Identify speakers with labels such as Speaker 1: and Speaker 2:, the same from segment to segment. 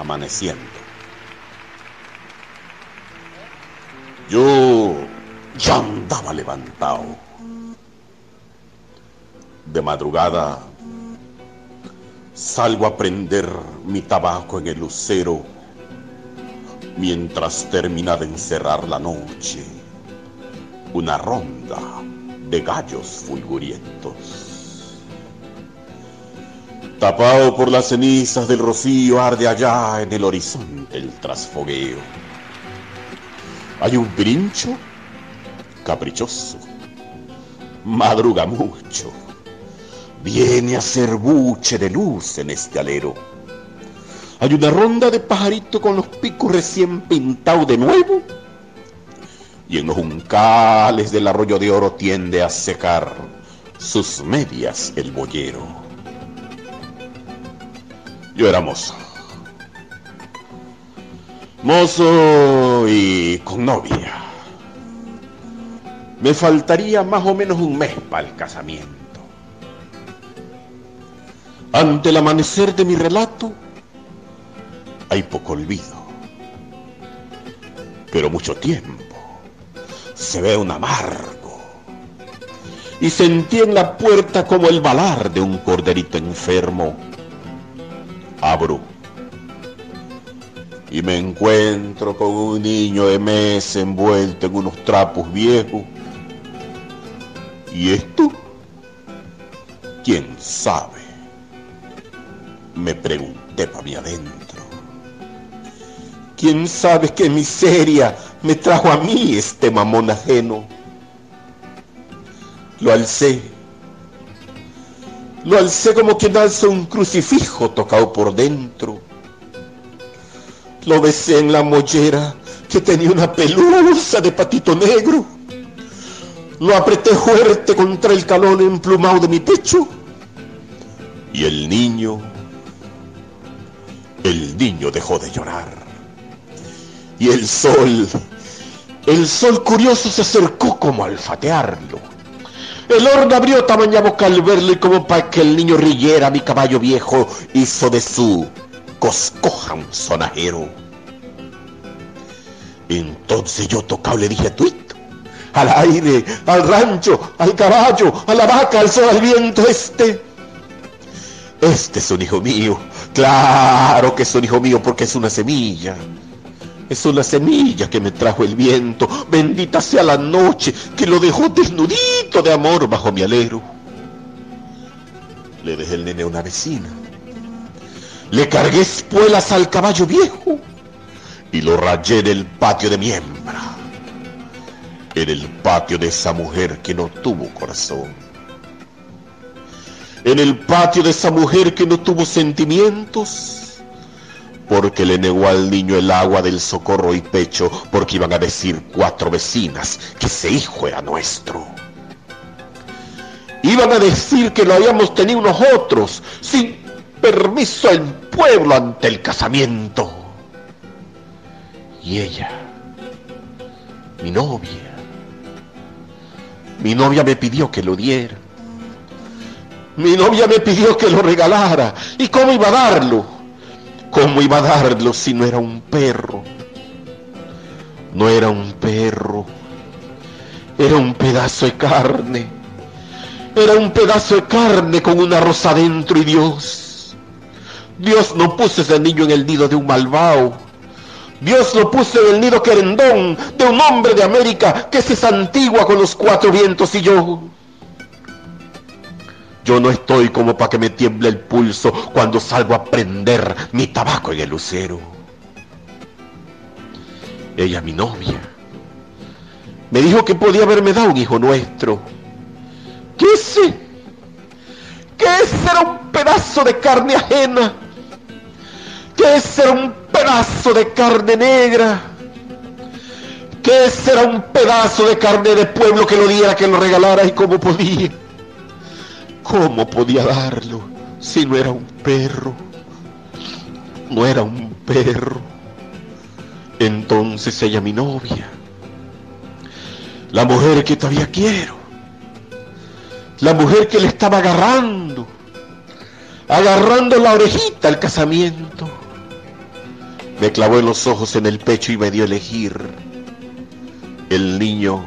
Speaker 1: amaneciendo. Yo ya andaba levantado. De madrugada salgo a prender mi tabaco en el lucero mientras termina de encerrar la noche una ronda de gallos fulgurientos. Tapado por las cenizas del rocío arde allá en el horizonte el trasfogueo. Hay un brincho caprichoso, madruga mucho, viene a ser buche de luz en este alero. Hay una ronda de pajarito con los picos recién pintados de nuevo y en los juncales del arroyo de oro tiende a secar sus medias el boyero. Yo era mozo. Mozo y con novia. Me faltaría más o menos un mes para el casamiento. Ante el amanecer de mi relato hay poco olvido, pero mucho tiempo se ve un amargo. Y sentí en la puerta como el balar de un corderito enfermo. Abro y me encuentro con un niño de mes envuelto en unos trapos viejos. ¿Y esto? ¿Quién sabe? Me pregunté para mí adentro. ¿Quién sabe qué miseria me trajo a mí este mamón ajeno. Lo alcé. Lo alcé como quien alza un crucifijo tocado por dentro. Lo besé en la mollera que tenía una pelusa de patito negro. Lo apreté fuerte contra el calón emplumado de mi pecho. Y el niño, el niño dejó de llorar y el sol, el sol curioso se acercó como a olfatearlo. El horno abrió tamaña boca al verlo y como para que el niño riera mi caballo viejo hizo de su coscoja un sonajero. Entonces yo tocado le dije tuito, al aire, al rancho, al caballo, a la vaca, al sol, al viento, este. Este es un hijo mío, claro que es un hijo mío porque es una semilla. Es una semilla que me trajo el viento. Bendita sea la noche que lo dejó desnudito de amor bajo mi alero. Le dejé el nene a una vecina. Le cargué espuelas al caballo viejo y lo rayé en el patio de mi hembra. En el patio de esa mujer que no tuvo corazón. En el patio de esa mujer que no tuvo sentimientos porque le negó al niño el agua del socorro y pecho, porque iban a decir cuatro vecinas que ese hijo era nuestro. Iban a decir que lo habíamos tenido nosotros, sin permiso del pueblo ante el casamiento. Y ella, mi novia, mi novia me pidió que lo diera. Mi novia me pidió que lo regalara. ¿Y cómo iba a darlo? ¿Cómo iba a darlo si no era un perro? No era un perro, era un pedazo de carne. Era un pedazo de carne con una rosa adentro y Dios. Dios no puso ese niño en el nido de un malvado. Dios lo puso en el nido querendón de un hombre de América que se santigua con los cuatro vientos y yo. Yo no estoy como para que me tiemble el pulso cuando salgo a prender mi tabaco en el lucero. Ella, mi novia, me dijo que podía haberme dado un hijo nuestro. ¿Qué ese? ¿Qué ese era un pedazo de carne ajena? ¿Qué ese era un pedazo de carne negra? ¿Qué ese era un pedazo de carne de pueblo que lo diera, que lo regalara y cómo podía? ¿Cómo podía darlo si no era un perro? No era un perro. Entonces ella mi novia, la mujer que todavía quiero, la mujer que le estaba agarrando, agarrando la orejita al casamiento. me clavó los ojos en el pecho y me dio a elegir el niño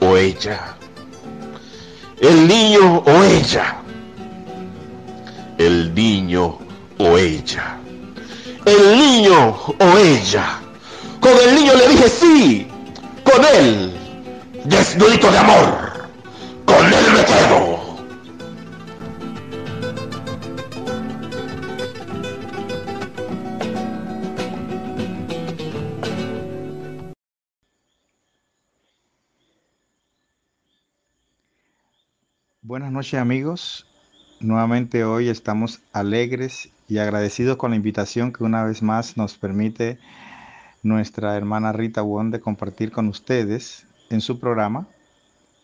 Speaker 1: o ella. El niño o ella. El niño o ella. El niño o ella. Con el niño le dije sí. Con él. Desnudito de amor.
Speaker 2: Buenas noches amigos. Nuevamente hoy estamos alegres y agradecidos con la invitación que una vez más nos permite nuestra hermana Rita Won de compartir con ustedes en su programa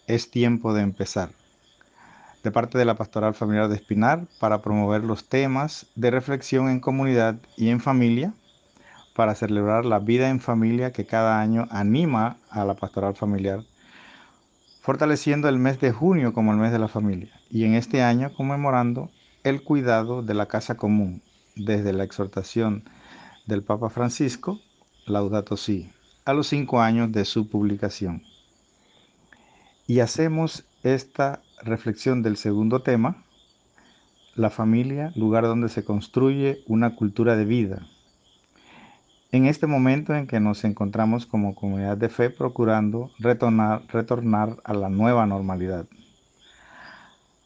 Speaker 2: Es tiempo de empezar. De parte de la Pastoral Familiar de Espinar para promover los temas de reflexión en comunidad y en familia para celebrar la vida en familia que cada año anima a la Pastoral Familiar fortaleciendo el mes de junio como el mes de la familia y en este año conmemorando el cuidado de la casa común desde la exhortación del Papa Francisco, Laudato Si, a los cinco años de su publicación. Y hacemos esta reflexión del segundo tema, la familia, lugar donde se construye una cultura de vida, en este momento en que nos encontramos como comunidad de fe procurando retornar, a la nueva normalidad,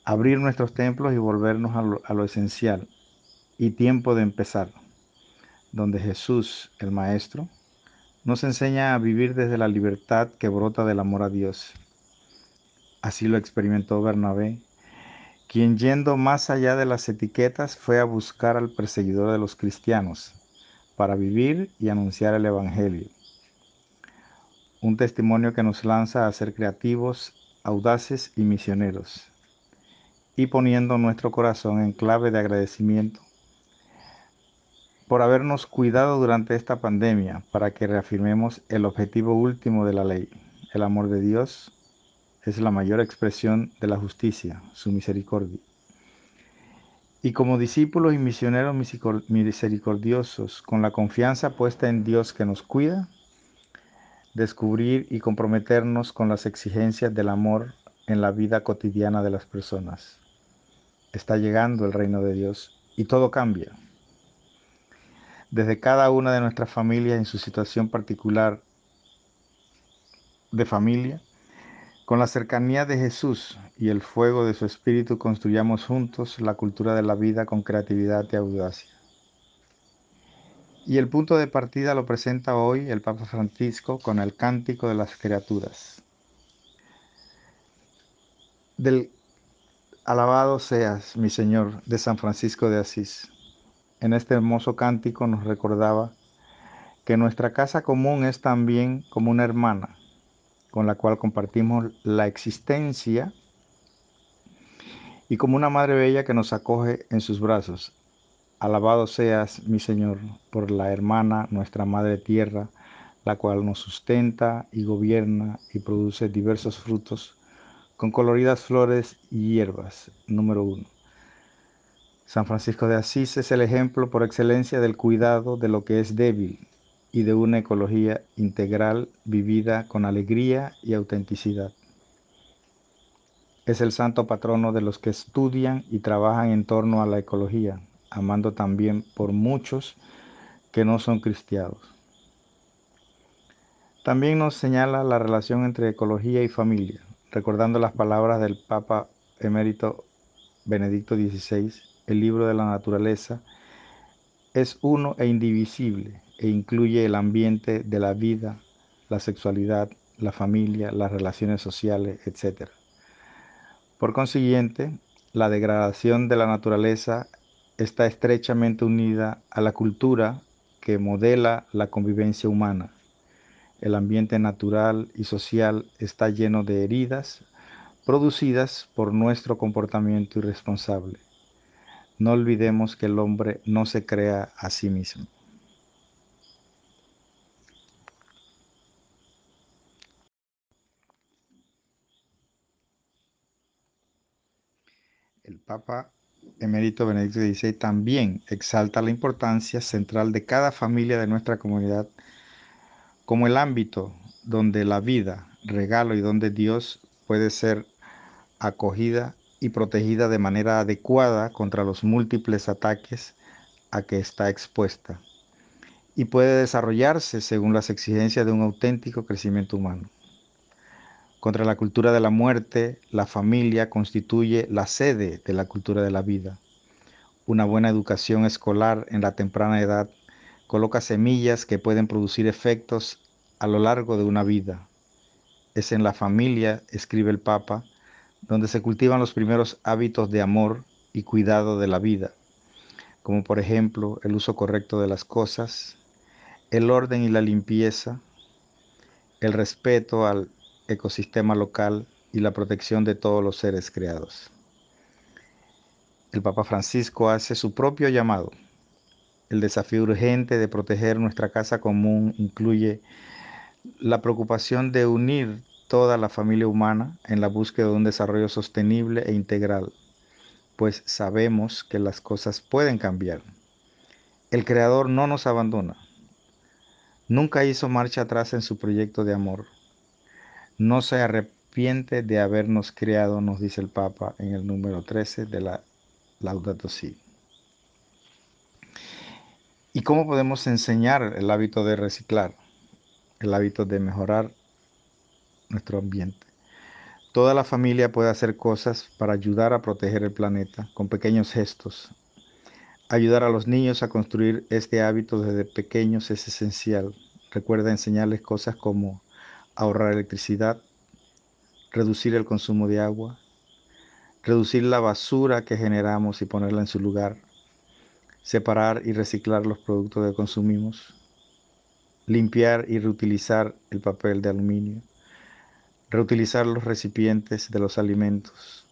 Speaker 2: abrir nuestros templos y volvernos a a lo esencial. Y tiempo de empezar, donde Jesús, el Maestro, nos enseña a vivir desde la libertad que brota del amor a Dios. Así lo experimentó Bernabé, quien yendo más allá de las etiquetas fue a buscar al perseguidor de los cristianos para vivir y anunciar el Evangelio. Un testimonio que nos lanza a ser creativos, audaces y misioneros, y poniendo nuestro corazón en clave de agradecimiento por habernos cuidado durante esta pandemia para que reafirmemos el objetivo último de la ley. El amor de Dios es la mayor expresión de la justicia, su misericordia. Y como discípulos y misioneros misericordiosos, con la confianza puesta en Dios que nos cuida, descubrir y comprometernos con las exigencias del amor en la vida cotidiana de las personas. Está llegando el reino de Dios y todo cambia. Desde cada una de nuestras familias en su situación particular de familia, con la cercanía de Jesús y el fuego de su espíritu construyamos juntos la cultura de la vida con creatividad y audacia. Y el punto de partida lo presenta hoy el Papa Francisco con el cántico de las criaturas. Del Alabado seas, mi Señor, de San Francisco de Asís. En este hermoso cántico nos recordaba que nuestra casa común es también como una hermana con la cual compartimos la existencia y como una madre bella que nos acoge en sus brazos. Alabado seas, mi Señor, por la hermana, nuestra Madre Tierra, la cual nos sustenta y gobierna y produce diversos frutos con coloridas flores y hierbas. Número uno. San Francisco de Asís es el ejemplo por excelencia del cuidado de lo que es débil, y de una ecología integral vivida con alegría y autenticidad. Es el santo patrono de los que estudian y trabajan en torno a la ecología, amando también por muchos que no son cristianos. También nos señala la relación entre ecología y familia, recordando las palabras del Papa emérito Benedicto XVI, el libro de la naturaleza es uno e indivisible, e incluye el ambiente de la vida, la sexualidad, la familia, las relaciones sociales, etc. Por consiguiente, la degradación de la naturaleza está estrechamente unida a la cultura que modela la convivencia humana. El ambiente natural y social está lleno de heridas producidas por nuestro comportamiento irresponsable. No olvidemos que el hombre no se crea a sí mismo. Papa emérito Benedicto XVI también exalta la importancia central de cada familia de nuestra comunidad como el ámbito donde la vida, regalo y donde Dios puede ser acogida y protegida de manera adecuada contra los múltiples ataques a que está expuesta y puede desarrollarse según las exigencias de un auténtico crecimiento humano. Contra la cultura de la muerte, la familia constituye la sede de la cultura de la vida. Una buena educación escolar en la temprana edad coloca semillas que pueden producir efectos a lo largo de una vida. Es en la familia, escribe el Papa, donde se cultivan los primeros hábitos de amor y cuidado de la vida, como por ejemplo el uso correcto de las cosas, el orden y la limpieza, el respeto al ecosistema local y la protección de todos los seres creados. El Papa Francisco hace su propio llamado. El desafío urgente de proteger nuestra casa común incluye la preocupación de unir toda la familia humana en la búsqueda de un desarrollo sostenible e integral, pues sabemos que las cosas pueden cambiar. El Creador no nos abandona. Nunca hizo marcha atrás en su proyecto de amor. No se arrepiente de habernos creado, nos dice el Papa en el número 13 de la Laudato Si. ¿Y cómo podemos enseñar el hábito de reciclar? El hábito de mejorar nuestro ambiente. Toda la familia puede hacer cosas para ayudar a proteger el planeta con pequeños gestos. Ayudar a los niños a construir este hábito desde pequeños es esencial. Recuerda enseñarles cosas como ahorrar electricidad, reducir el consumo de agua, reducir la basura que generamos y ponerla en su lugar, separar y reciclar los productos que consumimos, limpiar y reutilizar el papel de aluminio, reutilizar los recipientes de los alimentos,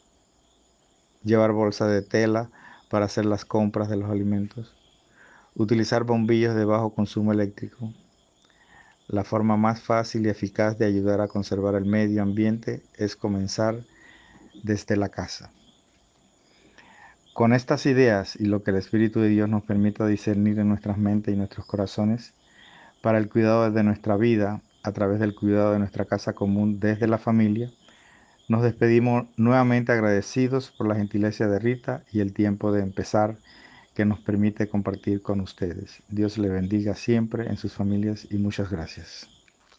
Speaker 2: llevar bolsa de tela para hacer las compras de los alimentos, utilizar bombillos de bajo consumo eléctrico. La forma más fácil y eficaz de ayudar a conservar el medio ambiente es comenzar desde la casa. Con estas ideas y lo que el Espíritu de Dios nos permita discernir en nuestras mentes y nuestros corazones para el cuidado de nuestra vida, a través del cuidado de nuestra casa común desde la familia, nos despedimos nuevamente agradecidos por la gentileza de Rita y el tiempo de empezar que nos permite compartir con ustedes. Dios le bendiga siempre en sus familias y muchas gracias.